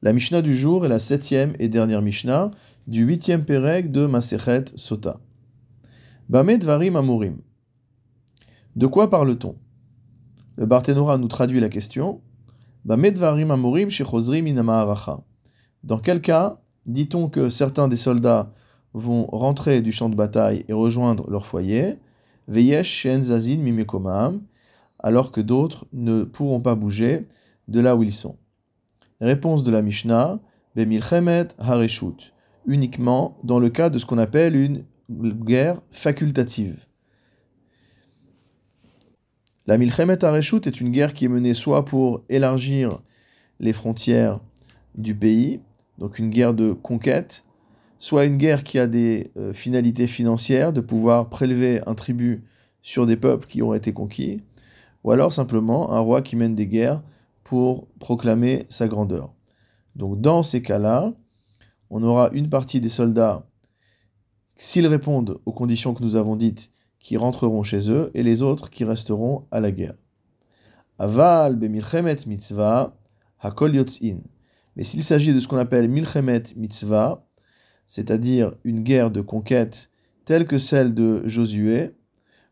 La Mishnah du jour est la septième et dernière Mishnah du huitième Pérec de Masechet Sota. Bamed Varim. De quoi parle-t-on? Le Barthénora nous traduit la question. Bamed Varim Shechozrim Inamaharacha. Dans quel cas dit-on que certains des soldats vont rentrer du champ de bataille et rejoindre leur foyer? Veyesh Shen Zazin Mimekomam, alors que d'autres ne pourront pas bouger de là où ils sont Réponse de la Mishnah, Bemilchemet Hareshut, uniquement dans le cas de ce qu'on appelle une guerre facultative. La Milchemet Hareshut est une guerre qui est menée soit pour élargir les frontières du pays, donc une guerre de conquête, soit une guerre qui a des euh, finalités financières, de pouvoir prélever un tribut sur des peuples qui ont été conquis, ou alors simplement un roi qui mène des guerres pour proclamer sa grandeur. Donc dans ces cas-là, on aura une partie des soldats, s'ils répondent aux conditions que nous avons dites, qui rentreront chez eux, et les autres qui resteront à la guerre. Aval bemilchemet mitzvah hakol yotzin. Mais s'il s'agit de ce qu'on appelle milchemet mitzvah, c'est-à-dire une guerre de conquête telle que celle de Josué,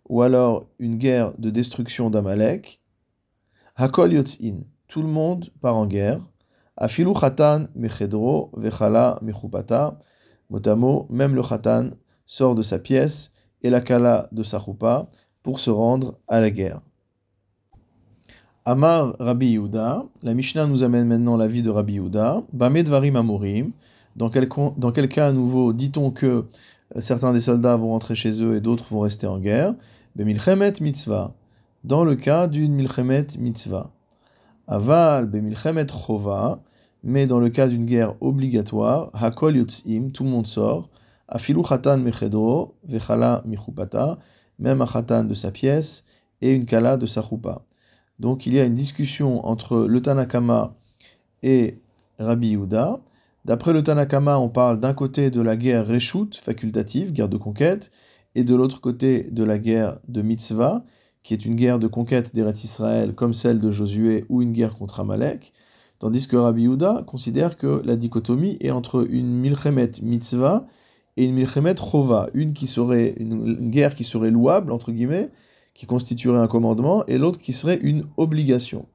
ou alors une guerre de destruction d'Amalek, hakol yotzin tout le monde part en guerre. Afilu chatan mechedro vechala mechupata. Motamo, même le chatan sort de sa pièce et la kala de sa choupa pour se rendre à la guerre. Amar Rabbi Yehuda, la Mishnah nous amène maintenant la vie de Rabbi Yehuda. Bamedvarim amorim. Dans quel, dans quel cas à nouveau dit-on que euh, certains des soldats vont rentrer chez eux et d'autres vont rester en guerre? Bemilchemet mitzvah. Dans le cas d'une milchemet mitzvah. Aval bemilchemet chova, mais dans le cas d'une guerre obligatoire, hakol yotzim, tout le monde sort, afilu chatan mechedro, vechala michupata, même un chatan de sa pièce et une kala de sa choupa. Donc il y a une discussion entre le Tanakama et Rabbi Yehuda. D'après le Tanakama, on parle d'un côté de la guerre reshut, facultative, guerre de conquête, et de l'autre côté de la guerre de mitzvah, qui est une guerre de conquête d'Eretz Israël comme celle de Josué ou une guerre contre Amalek, tandis que Rabbi Yehuda considère que la dichotomie est entre une milchemet mitzvah et une milchemet chova, une qui serait une, guerre qui serait louable entre guillemets, qui constituerait un commandement, et l'autre qui serait une obligation.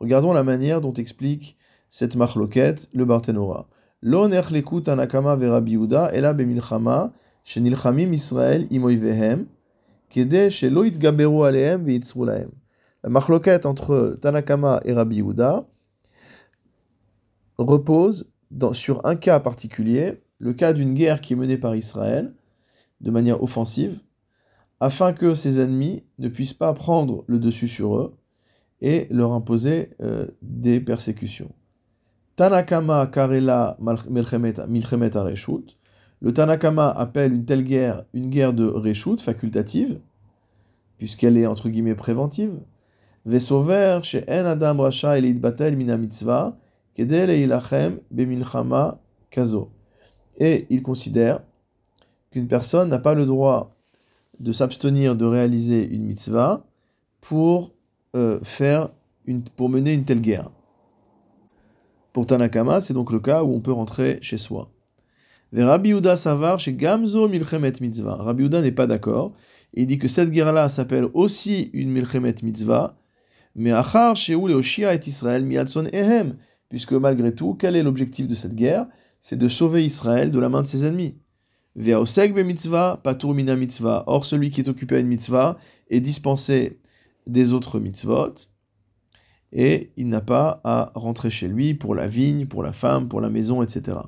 Regardons la manière dont explique cette marloquette le Barthénora. Lo lekut anakama ve Rabbi Yehuda ela bemilchama shenilchamim Israël imoivehem la marloquette entre Tanakama et Rabbi Yehuda repose sur un cas particulier, le cas d'une guerre qui est menée par Israël de manière offensive, afin que ses ennemis ne puissent pas prendre le dessus sur eux et leur imposer euh, des persécutions. Tanakama karela milchemet areshut, le Tanakama appelle une telle guerre une guerre de reshut, facultative, puisqu'elle est entre guillemets préventive. Chez en adam mina mitzvah, kedel kazo. Et il considère qu'une personne n'a pas le droit de s'abstenir de réaliser une mitzvah pour euh, pour mener une telle guerre. Pour Tanakama, c'est donc le cas où on peut rentrer chez soi. Rabbi Yehuda savar chez Gamzo milchemet mitzvah. Rabbi n'est pas d'accord. Il dit que cette guerre-là s'appelle aussi une milchemet mitzvah, mais achar sheou leoshia et Israël miadson ehem, puisque malgré tout, quel est l'objectif de cette guerre? C'est de sauver Israël de la main de ses ennemis. Ve'oseg be mitzvah, patur mina mitzvah. Or, celui qui est occupé à une mitzvah est dispensé des autres mitzvot, et il n'a pas à rentrer chez lui pour la vigne, pour la femme, pour la maison, etc.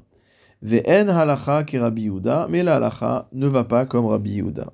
Ve'en halacha ki Rabbi Yehuda, mais la halacha ne va pas comme Rabbi Yehuda.